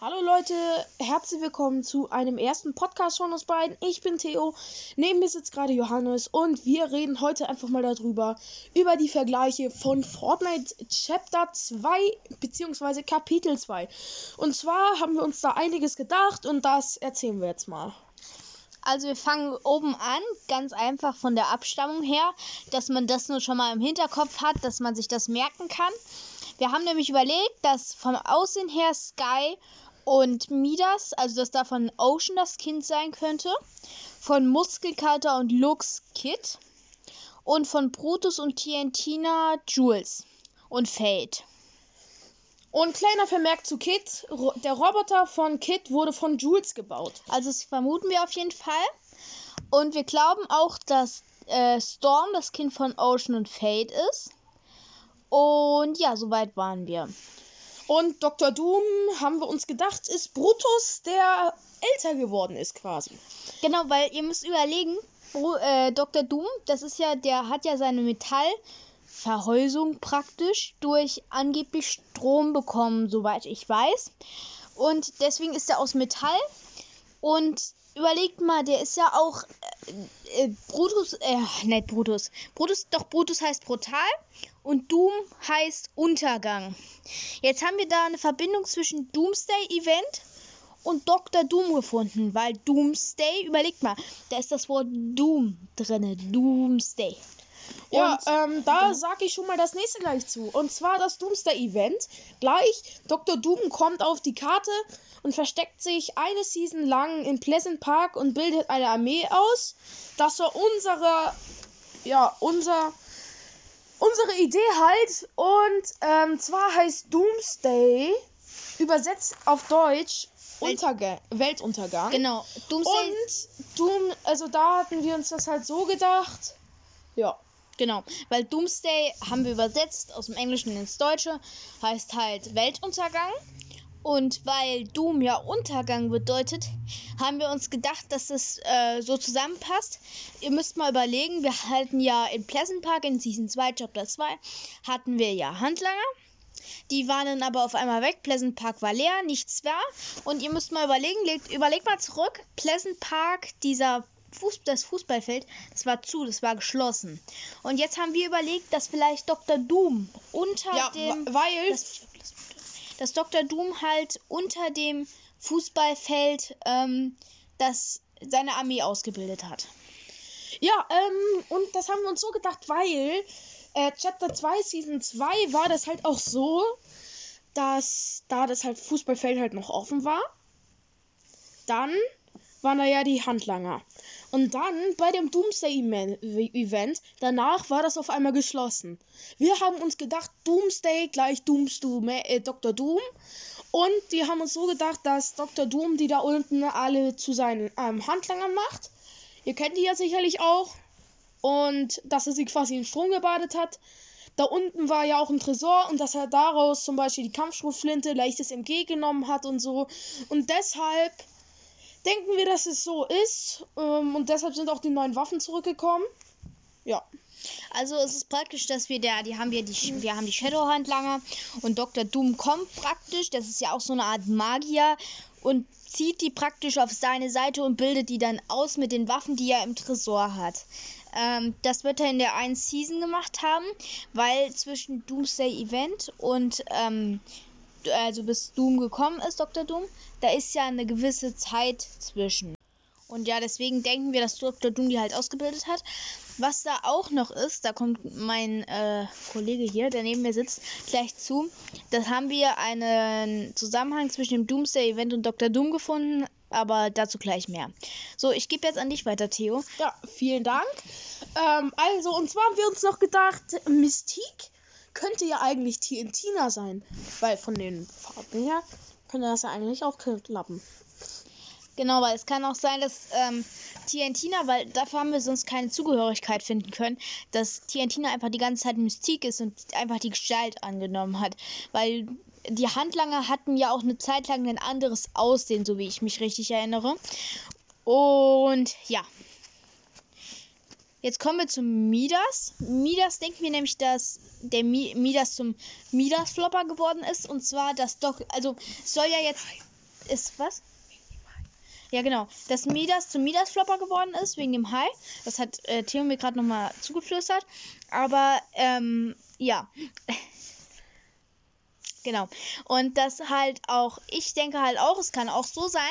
Hallo Leute, herzlich willkommen zu einem ersten Podcast von uns beiden. Ich bin Theo, neben mir sitzt gerade Johannes und wir reden heute einfach mal darüber, über die Vergleiche von Fortnite Chapter 2 bzw. Kapitel 2. Und zwar haben wir uns da einiges gedacht und das erzählen wir jetzt mal. Also wir fangen oben an, ganz einfach von der Abstammung her, dass man das nur schon mal im Hinterkopf hat, dass man sich das merken kann. Wir haben nämlich überlegt, dass vom Aussehen her Sky und Midas, also dass da von Ocean das Kind sein könnte, von Muskelkater und Lux Kid und von Brutus und Tientina Jules und Fate. Und kleiner Vermerk zu Kid, Ro der Roboter von Kid wurde von Jules gebaut. Also das vermuten wir auf jeden Fall. Und wir glauben auch, dass äh, Storm das Kind von Ocean und Fate ist. Und ja, soweit waren wir. Und Dr. Doom, haben wir uns gedacht, ist Brutus, der älter geworden ist quasi. Genau, weil ihr müsst überlegen, Bru äh, Dr. Doom, das ist ja, der hat ja seine Metallverhäusung praktisch durch angeblich Strom bekommen, soweit ich weiß. Und deswegen ist er aus Metall. Und überlegt mal, der ist ja auch äh, äh, Brutus, äh, nicht Brutus. Brutus, doch Brutus heißt brutal und Doom heißt Untergang. Jetzt haben wir da eine Verbindung zwischen Doomsday Event und Dr. Doom gefunden, weil Doomsday, überlegt mal, da ist das Wort Doom drinne, Doomsday. Ja, ähm, da sage ich schon mal das nächste gleich zu. Und zwar das Doomsday-Event. Gleich, Dr. Doom kommt auf die Karte und versteckt sich eine Season lang in Pleasant Park und bildet eine Armee aus. Das war unsere, ja, unser, unsere Idee halt. Und ähm, zwar heißt Doomsday, übersetzt auf Deutsch, Unterga Weltuntergang. Genau, Doomsday. Und Doom, also da hatten wir uns das halt so gedacht. Ja. Genau, weil Doomsday haben wir übersetzt aus dem Englischen ins Deutsche, heißt halt Weltuntergang. Und weil Doom ja Untergang bedeutet, haben wir uns gedacht, dass das äh, so zusammenpasst. Ihr müsst mal überlegen, wir hatten ja in Pleasant Park in Season 2, Chapter 2, hatten wir ja Handlanger. Die waren dann aber auf einmal weg. Pleasant Park war leer, nichts war. Und ihr müsst mal überlegen, legt, überlegt mal zurück. Pleasant Park, dieser Fuß, das Fußballfeld, das war zu, das war geschlossen. Und jetzt haben wir überlegt, dass vielleicht Dr. Doom unter Ja, dem. weil- Das, dass Dr. Doom halt unter dem Fußballfeld ähm, das, seine Armee ausgebildet hat. Ja, ähm, und das haben wir uns so gedacht, weil äh, Chapter 2, Season 2 war das halt auch so, dass da das halt Fußballfeld halt noch offen war. Dann waren da ja die Handlanger. Und dann bei dem Doomsday-Event, danach war das auf einmal geschlossen. Wir haben uns gedacht, Doomsday gleich Doomsdoom, äh, Dr. Doom. Und die haben uns so gedacht, dass Dr. Doom die da unten alle zu seinen ähm, Handlangern macht. Ihr kennt die ja sicherlich auch. Und dass er sie quasi in Strom gebadet hat. Da unten war ja auch ein Tresor und dass er daraus zum Beispiel die Kampfschrotflinte, leichtes MG genommen hat und so. Und deshalb denken wir, dass es so ist. Ähm, und deshalb sind auch die neuen Waffen zurückgekommen. Ja. Also es ist praktisch, dass wir da, die haben wir die, wir haben die Shadowhandlanger und Dr. Doom kommt praktisch, das ist ja auch so eine Art Magier und zieht die praktisch auf seine Seite und bildet die dann aus mit den Waffen, die er im Tresor hat. Ähm, das wird er in der einen Season gemacht haben, weil zwischen Doomsday Event und ähm, also bis Doom gekommen ist, Dr. Doom, da ist ja eine gewisse Zeit zwischen. Und ja, deswegen denken wir, dass Dr. Doom die halt ausgebildet hat. Was da auch noch ist, da kommt mein äh, Kollege hier, der neben mir sitzt, gleich zu. Da haben wir einen Zusammenhang zwischen dem Doomsday-Event und Dr. Doom gefunden, aber dazu gleich mehr. So, ich gebe jetzt an dich weiter, Theo. Ja, vielen Dank. Ähm, also, und zwar haben wir uns noch gedacht, Mystique könnte ja eigentlich TNTina sein. Weil von den Farben her könnte das ja eigentlich auch klappen. Genau, weil es kann auch sein, dass ähm, Tientina, weil dafür haben wir sonst keine Zugehörigkeit finden können, dass Tientina einfach die ganze Zeit Mystik ist und einfach die Gestalt angenommen hat. Weil die Handlanger hatten ja auch eine Zeit lang ein anderes Aussehen, so wie ich mich richtig erinnere. Und ja. Jetzt kommen wir zu Midas. Midas denken wir nämlich, dass der Mi Midas zum Midas-Flopper geworden ist. Und zwar, dass doch, also soll ja jetzt ist was? Ja, genau. Dass Midas zum Midas-Flopper geworden ist, wegen dem Hai. Das hat äh, Theo mir gerade nochmal zugeflüstert. Aber, ähm, ja. genau. Und das halt auch, ich denke halt auch, es kann auch so sein,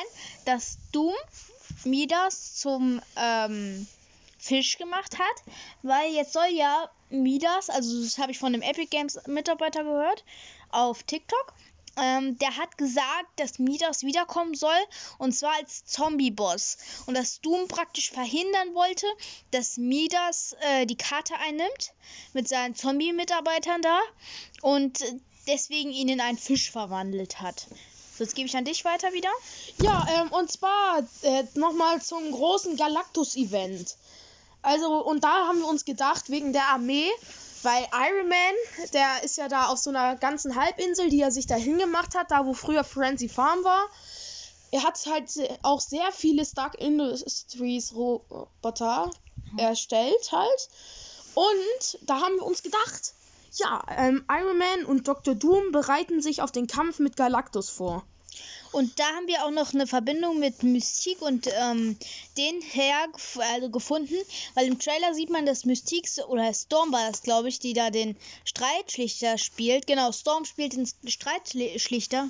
dass Doom Midas zum, ähm, Fisch gemacht hat. Weil jetzt soll ja Midas, also das habe ich von dem Epic Games Mitarbeiter gehört, auf TikTok ähm, der hat gesagt, dass Midas wiederkommen soll und zwar als Zombie-Boss und dass Doom praktisch verhindern wollte, dass Midas äh, die Karte einnimmt mit seinen Zombie-Mitarbeitern da und deswegen ihn in einen Fisch verwandelt hat. So, jetzt gebe ich an dich weiter wieder. Ja, ähm, und zwar äh, nochmal zum großen Galactus-Event. Also, und da haben wir uns gedacht, wegen der Armee, weil Iron Man, der ist ja da auf so einer ganzen Halbinsel, die er sich da hingemacht hat, da wo früher Frenzy Farm war. Er hat halt auch sehr viele Stark Industries Roboter erstellt halt. Und da haben wir uns gedacht, ja, ähm, Iron Man und Dr. Doom bereiten sich auf den Kampf mit Galactus vor. Und da haben wir auch noch eine Verbindung mit Mystique und ähm, den her also gefunden, weil im Trailer sieht man, dass Mystique oder Storm war das, glaube ich, die da den Streitschlichter spielt. Genau, Storm spielt den Streitschlichter.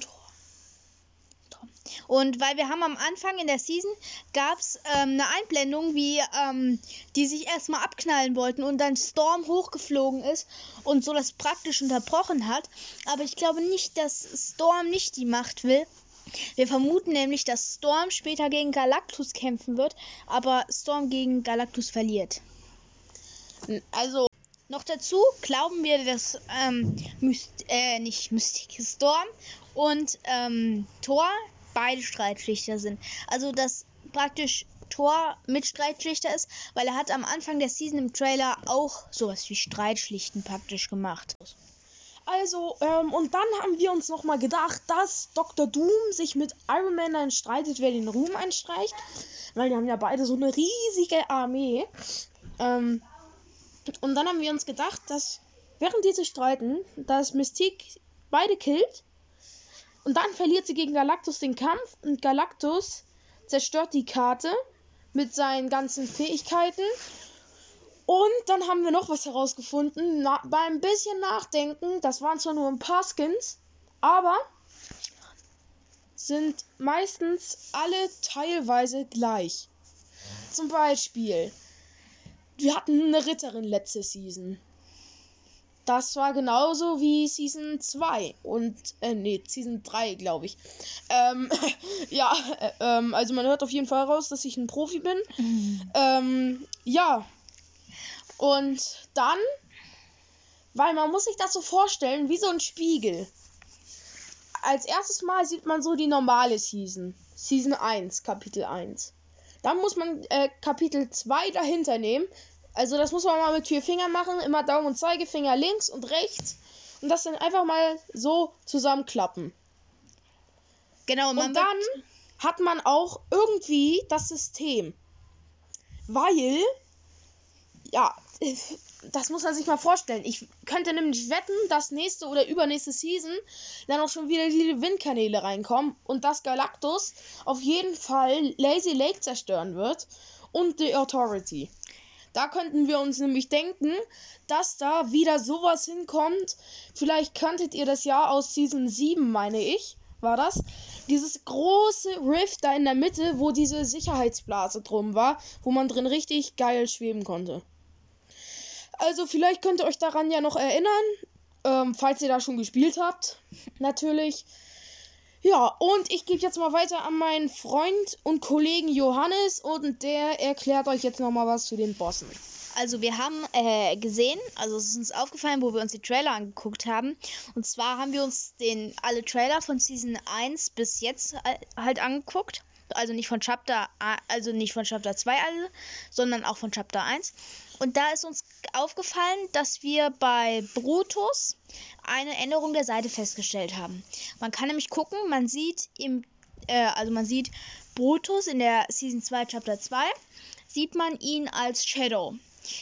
Und weil wir haben am Anfang in der Season gab es ähm, eine Einblendung, wie ähm, die sich erstmal abknallen wollten und dann Storm hochgeflogen ist und so das praktisch unterbrochen hat. Aber ich glaube nicht, dass Storm nicht die Macht will, wir vermuten nämlich, dass Storm später gegen Galactus kämpfen wird, aber Storm gegen Galactus verliert. Also noch dazu glauben wir, dass ähm, Myst äh, nicht Mystic Storm und ähm, Thor beide Streitschlichter sind. Also dass praktisch Thor mit Streitschlichter ist, weil er hat am Anfang der Season im Trailer auch sowas wie Streitschlichten praktisch gemacht. Also, ähm, und dann haben wir uns nochmal gedacht, dass Dr. Doom sich mit Iron Man dann streitet, wer den Ruhm einstreicht. Weil die haben ja beide so eine riesige Armee. Ähm, und dann haben wir uns gedacht, dass während die sich streiten, dass Mystique beide killt. Und dann verliert sie gegen Galactus den Kampf und Galactus zerstört die Karte mit seinen ganzen Fähigkeiten und dann haben wir noch was herausgefunden. Na, beim bisschen Nachdenken, das waren zwar nur ein paar Skins, aber sind meistens alle teilweise gleich. Zum Beispiel, wir hatten eine Ritterin letzte Season. Das war genauso wie Season 2 und, äh, nee, Season 3, glaube ich. Ähm, ja, äh, ähm, also man hört auf jeden Fall raus, dass ich ein Profi bin. Mhm. Ähm, ja, und dann, weil man muss sich das so vorstellen, wie so ein Spiegel. Als erstes Mal sieht man so die normale Season. Season 1, Kapitel 1. Dann muss man äh, Kapitel 2 dahinter nehmen. Also das muss man mal mit vier Fingern machen. Immer Daumen und Zeigefinger links und rechts. Und das dann einfach mal so zusammenklappen. Genau, und dann hat man auch irgendwie das System. Weil, ja, das muss man sich mal vorstellen. Ich könnte nämlich wetten, dass nächste oder übernächste Season dann auch schon wieder die Windkanäle reinkommen und dass Galactus auf jeden Fall Lazy Lake zerstören wird und die Authority. Da könnten wir uns nämlich denken, dass da wieder sowas hinkommt. Vielleicht kanntet ihr das ja aus Season 7, meine ich, war das. Dieses große Rift da in der Mitte, wo diese Sicherheitsblase drum war, wo man drin richtig geil schweben konnte. Also vielleicht könnt ihr euch daran ja noch erinnern, ähm, falls ihr da schon gespielt habt. Natürlich. Ja, und ich gebe jetzt mal weiter an meinen Freund und Kollegen Johannes und der erklärt euch jetzt nochmal was zu den Bossen. Also wir haben äh, gesehen, also es ist uns aufgefallen, wo wir uns die Trailer angeguckt haben. Und zwar haben wir uns den alle Trailer von Season 1 bis jetzt halt angeguckt. Also nicht von Chapter, also nicht von Chapter 2 alle, sondern auch von Chapter 1. Und da ist uns aufgefallen, dass wir bei Brutus eine Änderung der Seite festgestellt haben. Man kann nämlich gucken, man sieht im, äh, also man sieht Brutus in der Season 2 Chapter 2, sieht man ihn als Shadow.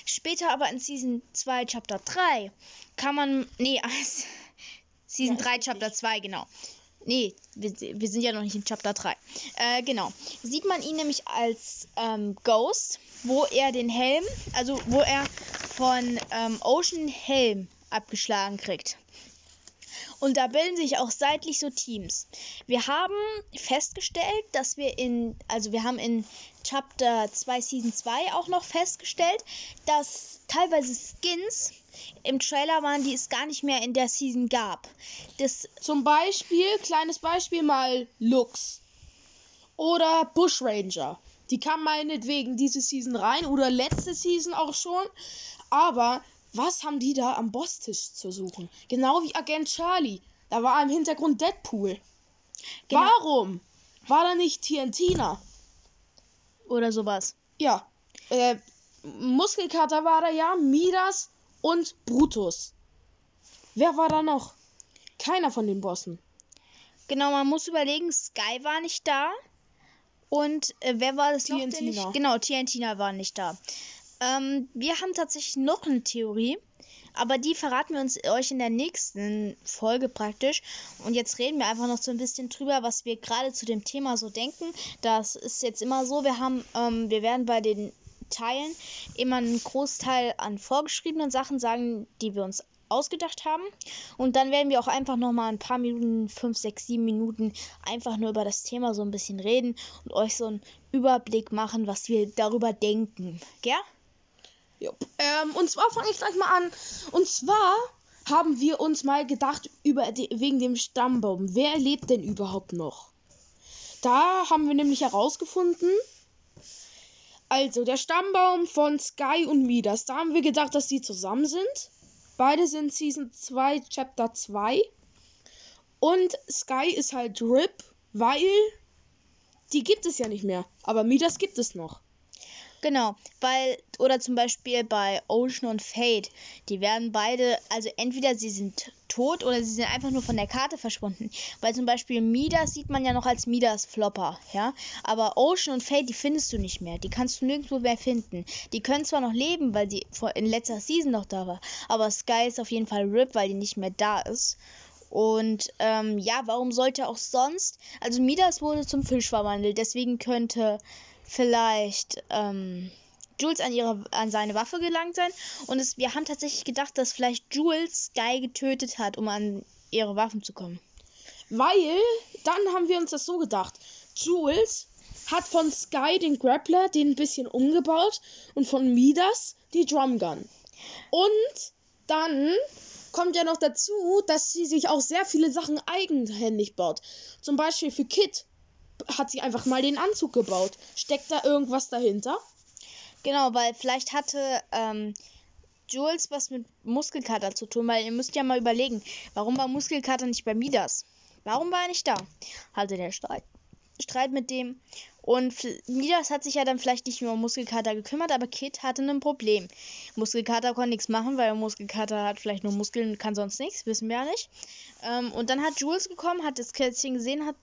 Später aber in Season 2 Chapter 3 kann man, nee, als Season ja, 3 Chapter 2, genau. Nee, wir, wir sind ja noch nicht in Chapter 3. Äh, genau. Sieht man ihn nämlich als ähm, Ghost, wo er den Helm, also wo er von ähm, Ocean Helm abgeschlagen kriegt. Und da bilden sich auch seitlich so Teams. Wir haben festgestellt, dass wir in, also wir haben in Chapter 2 Season 2 auch noch festgestellt, dass teilweise Skins im Trailer waren, die es gar nicht mehr in der Season gab. Das Zum Beispiel, kleines Beispiel mal Lux. Oder Bushranger. Die kam meinetwegen diese Season rein oder letzte Season auch schon. Aber was haben die da am Bosstisch zu suchen? Genau wie Agent Charlie. Da war im Hintergrund Deadpool. Genau. Warum war da nicht TNTina? oder sowas. Ja, äh, Muskelkater war da ja, Midas und Brutus. Wer war da noch? Keiner von den Bossen. Genau, man muss überlegen, Sky war nicht da. Und äh, wer war das noch? der TNTina. nicht? Genau, TNTina war nicht da. Ähm, wir haben tatsächlich noch eine Theorie, aber die verraten wir uns euch in der nächsten Folge praktisch. Und jetzt reden wir einfach noch so ein bisschen drüber, was wir gerade zu dem Thema so denken. Das ist jetzt immer so, wir haben, ähm, wir werden bei den Teilen immer einen Großteil an vorgeschriebenen Sachen sagen, die wir uns ausgedacht haben. Und dann werden wir auch einfach noch mal ein paar Minuten, fünf, sechs, sieben Minuten einfach nur über das Thema so ein bisschen reden und euch so einen Überblick machen, was wir darüber denken. Gell? Ähm, und zwar fange ich gleich mal an. Und zwar haben wir uns mal gedacht über die, wegen dem Stammbaum. Wer lebt denn überhaupt noch? Da haben wir nämlich herausgefunden. Also der Stammbaum von Sky und Midas. Da haben wir gedacht, dass die zusammen sind. Beide sind Season 2, Chapter 2. Und Sky ist halt RIP, weil die gibt es ja nicht mehr. Aber Midas gibt es noch. Genau, weil, oder zum Beispiel bei Ocean und Fate, die werden beide, also entweder sie sind tot oder sie sind einfach nur von der Karte verschwunden. Weil zum Beispiel Midas sieht man ja noch als Midas Flopper, ja. Aber Ocean und Fate, die findest du nicht mehr. Die kannst du nirgendwo mehr finden. Die können zwar noch leben, weil sie vor- in letzter Season noch da war, aber Sky ist auf jeden Fall RIP, weil die nicht mehr da ist. Und ähm, ja, warum sollte auch sonst? Also Midas wurde zum Fisch verwandelt, deswegen könnte vielleicht ähm, Jules an ihre an seine Waffe gelangt sein. Und es, wir haben tatsächlich gedacht, dass vielleicht Jules Sky getötet hat, um an ihre Waffen zu kommen. Weil, dann haben wir uns das so gedacht. Jules hat von Sky den Grappler den ein bisschen umgebaut und von Midas die Drumgun. Und dann kommt ja noch dazu, dass sie sich auch sehr viele Sachen eigenhändig baut. Zum Beispiel für Kit hat sie einfach mal den Anzug gebaut. Steckt da irgendwas dahinter? Genau, weil vielleicht hatte ähm, Jules was mit Muskelkater zu tun, weil ihr müsst ja mal überlegen, warum war Muskelkater nicht bei Midas? Warum war er nicht da? Hatte der Streit, Streit mit dem. Und Midas hat sich ja dann vielleicht nicht mehr um Muskelkater gekümmert, aber Kit hatte ein Problem. Muskelkater konnte nichts machen, weil Muskelkater hat vielleicht nur Muskeln und kann sonst nichts, wissen wir ja nicht. Ähm, und dann hat Jules gekommen, hat das Kätzchen gesehen, hat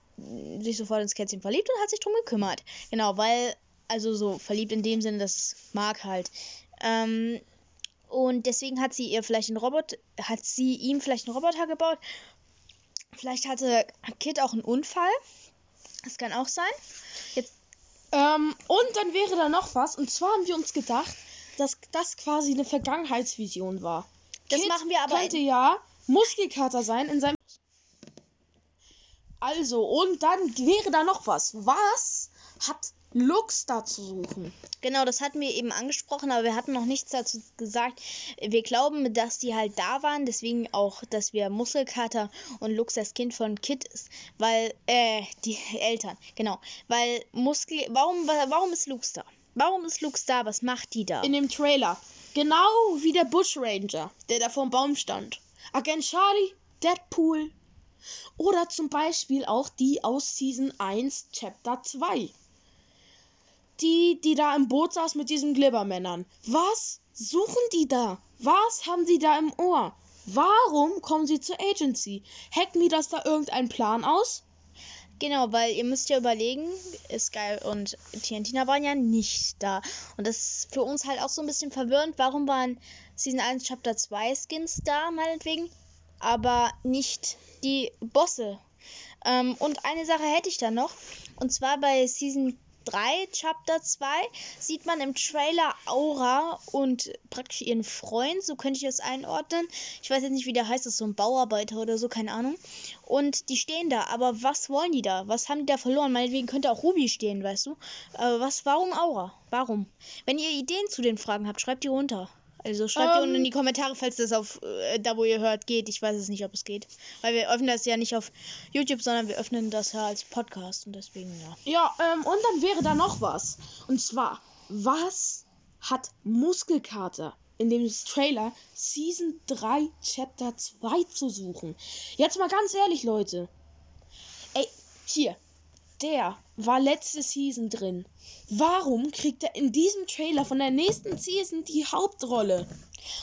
sich sofort ins Kätzchen verliebt und hat sich drum gekümmert. Genau, weil, also so verliebt in dem Sinne, das mag halt. Ähm, und deswegen hat sie ihr vielleicht einen Roboter, hat sie ihm vielleicht einen Roboter gebaut. Vielleicht hatte Kit auch einen Unfall. Das kann auch sein. Jetzt, Ähm, und dann wäre da noch was. Und zwar haben wir uns gedacht, dass das quasi eine Vergangenheitsvision war. das Kid machen wir aber. könnte ja Muskelkater sein in seinem. Also, und dann wäre da noch was. Was hat Lux da zu suchen? Genau, das hatten wir eben angesprochen, aber wir hatten noch nichts dazu gesagt. Wir glauben, dass die halt da waren, deswegen auch, dass wir Muskelkater und Lux das Kind von Kit ist, weil, äh, die Eltern, genau, weil Muskel, warum, warum ist Lux da? Warum ist Lux da? Was macht die da? In dem Trailer. Genau wie der Bushranger, der da vorm Baum stand. Agent Charlie, Deadpool. Oder zum Beispiel auch die aus Season 1, Chapter 2. Die, die da im Boot saß mit diesen Glibbermännern. Was suchen die da? Was haben sie da im Ohr? Warum kommen sie zur Agency? Hackt mir das da irgendeinen Plan aus? Genau, weil ihr müsst ja überlegen, Sky und Tiantina waren ja nicht da. Und das ist für uns halt auch so ein bisschen verwirrend. Warum waren Season 1 Chapter 2 Skins da, meinetwegen, aber nicht die Bosse? Ähm, und eine Sache hätte ich da noch. Und zwar bei Season 3, Chapter 2, sieht man im Trailer Aura und praktisch ihren Freund, so könnte ich es einordnen. Ich weiß jetzt nicht, wie der heißt, das ist so ein Bauarbeiter oder so, keine Ahnung. Und die stehen da, aber was wollen die da? Was haben die da verloren? Meinetwegen könnte auch Ruby stehen, weißt du? Aber was, warum Aura? Warum? Wenn ihr Ideen zu den Fragen habt, schreibt die runter. Also schreibt um, die unten in die Kommentare, falls das auf äh, da, wo ihr hört, geht. Ich weiß es nicht, ob es geht. Weil wir öffnen das ja nicht auf YouTube, sondern wir öffnen das ja als Podcast und deswegen ja. Ja, ähm, und dann wäre da noch was. Und zwar, was hat Muskelkater in dem Trailer Season 3 Chapter 2 zu suchen? Jetzt mal ganz ehrlich, Leute. Ey, hier, der war letzte Season drin. Warum kriegt er in diesem Trailer von der nächsten Season die Hauptrolle?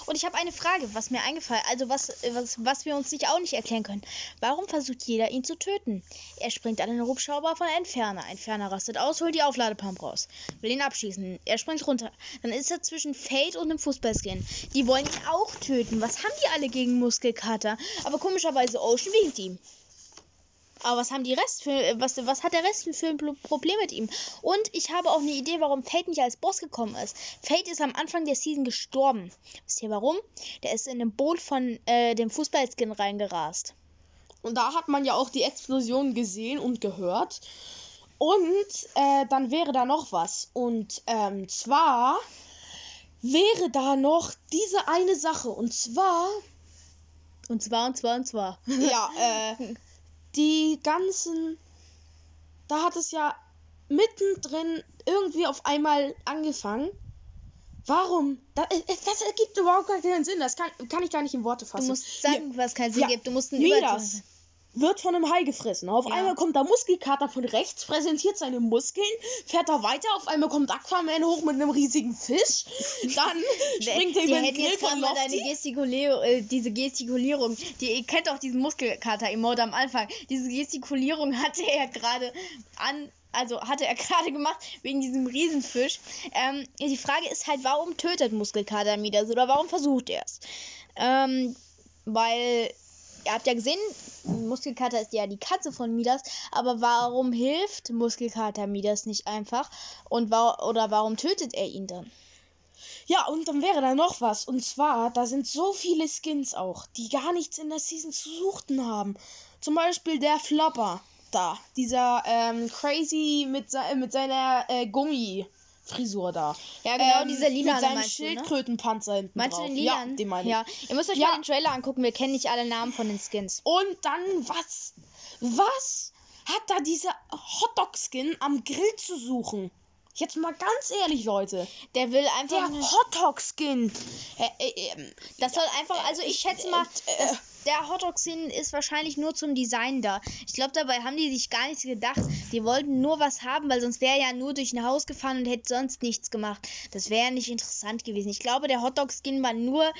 Und ich habe eine Frage, was mir eingefallen, also was, was, was wir uns nicht auch nicht erklären können. Warum versucht jeder ihn zu töten? Er springt an den Hubschrauber von Entferner. Entferner rastet aus, holt die Aufladepump raus. Will ihn abschießen. Er springt runter. Dann ist er zwischen Fate und einem Fußballskin. Die wollen ihn auch töten. Was haben die alle gegen Muskelkater? Aber komischerweise Ocean winkt ihm. Aber was haben die Rest für was was hat der Rest für ein Problem mit ihm? Und ich habe auch eine Idee, warum Fate nicht als Boss gekommen ist. Fate ist am Anfang der Season gestorben. Wisst ihr warum? Der ist in dem Boot von äh, dem Fußballskin reingerast. Und da hat man ja auch die Explosion gesehen und gehört. Und äh, dann wäre da noch was. Und ähm, zwar wäre da noch diese eine Sache. Und zwar. Und zwar, und zwar, und zwar. Ja, äh. die ganzen. Da hat es ja mittendrin irgendwie auf einmal angefangen. Warum? Das, das ergibt überhaupt keinen Sinn. Das kann, kann ich gar nicht in Worte fassen. Du musst sagen, Hier. was keinen Sinn ja, gibt. Du musst einen Midas wird von einem Hai gefressen. Auf ja. einmal kommt der Muskelkater von rechts, präsentiert seine Muskeln, fährt da weiter. Auf einmal kommt Aquaman hoch mit einem riesigen Fisch. Dann springt er über den Grill von Lofty. Deine Gestikulierung, äh, diese Gestikulierung, die, ihr kennt auch diesen Muskelkater-Emote am Anfang. Diese Gestikulierung hatte er gerade an also hatte er gerade gemacht wegen diesem Riesenfisch. Ähm, die Frage ist halt, warum tötet Muskelkater Midas oder warum versucht er es? Ähm, weil ihr habt ja gesehen, Muskelkater ist ja die Katze von Midas, aber warum hilft Muskelkater Midas nicht einfach und wa oder warum tötet er ihn dann? Ja, und dann wäre da noch was. Und zwar, da sind so viele Skins auch, die gar nichts in der Season zu suchen haben. Zum Beispiel der Flopper da. Dieser ähm, Crazy mit, se mit seiner äh, Gummi. Frisur da. Ja, genau, ähm, dieser lila mit seinem Schildkrötenpanzer hinten Meinst drauf. du den lila? Ja, den meine ich. Ja, ihr müsst euch ja. mal den Trailer angucken, wir kennen nicht alle Namen von den Skins. Und dann was? Was hat da dieser Hotdog-Skin am Grill zu suchen? Jetzt mal ganz ehrlich, Leute. Der will einfach. Der Hotdog-Skin. Äh, äh, äh, das soll einfach. Also, ich schätze mal, äh, das, der Hotdog-Skin ist wahrscheinlich nur zum Design da. Ich glaube, dabei haben die sich gar nichts gedacht. Die wollten nur was haben, weil sonst wäre er ja nur durch ein Haus gefahren und hätte sonst nichts gemacht. Das wäre ja nicht interessant gewesen. Ich glaube, der Hotdog-Skin war nur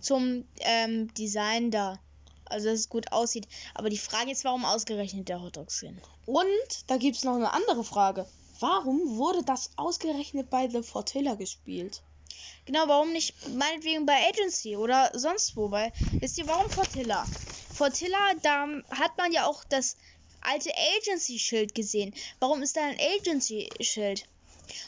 zum ähm, Design da. Also, dass es gut aussieht. Aber die Frage ist, warum ausgerechnet der Hotdog-Skin? Und da gibt es noch eine andere Frage. Warum wurde das ausgerechnet bei The Fortilla gespielt? Genau, warum nicht meinetwegen bei Agency oder sonst wo? Weil, wisst ihr, warum Fortilla? Fortilla, da hat man ja auch das alte Agency-Schild gesehen. Warum ist da ein Agency-Schild?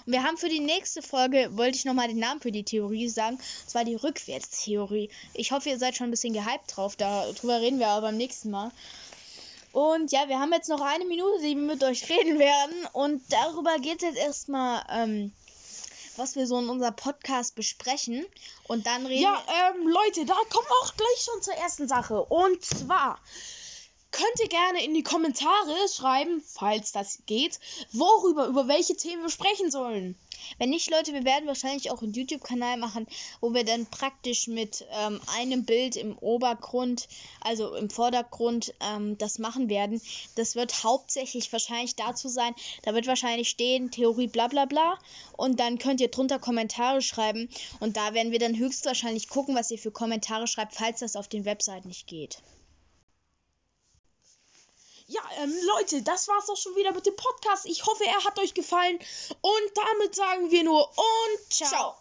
Und wir haben für die nächste Folge, wollte ich nochmal den Namen für die Theorie sagen, und zwar die Rückwärtstheorie. Ich hoffe, ihr seid schon ein bisschen gehypt drauf, darüber reden wir aber beim nächsten Mal. Und ja, wir haben jetzt noch eine Minute, die wir mit euch reden werden. Und darüber geht es jetzt erstmal, ähm, was wir so in unserem Podcast besprechen. Und dann reden Ja, ähm, Leute, da kommen wir auch gleich schon zur ersten Sache. Und zwar könnt ihr gerne in die Kommentare schreiben, falls das geht, worüber, über welche Themen wir sprechen sollen. Wenn nicht, Leute, wir werden wahrscheinlich auch einen YouTube-Kanal machen, wo wir dann praktisch mit ähm, einem Bild im Obergrund, also im Vordergrund, ähm, das machen werden. Das wird hauptsächlich wahrscheinlich dazu sein, da wird wahrscheinlich stehen, Theorie bla bla bla. Und dann könnt ihr drunter Kommentare schreiben. Und da werden wir dann höchstwahrscheinlich gucken, was ihr für Kommentare schreibt, falls das auf den Webseiten nicht geht. Ja, ähm, Leute, das war's auch schon wieder mit dem Podcast. Ich hoffe, er hat euch gefallen. Und damit sagen wir nur und ciao. ciao.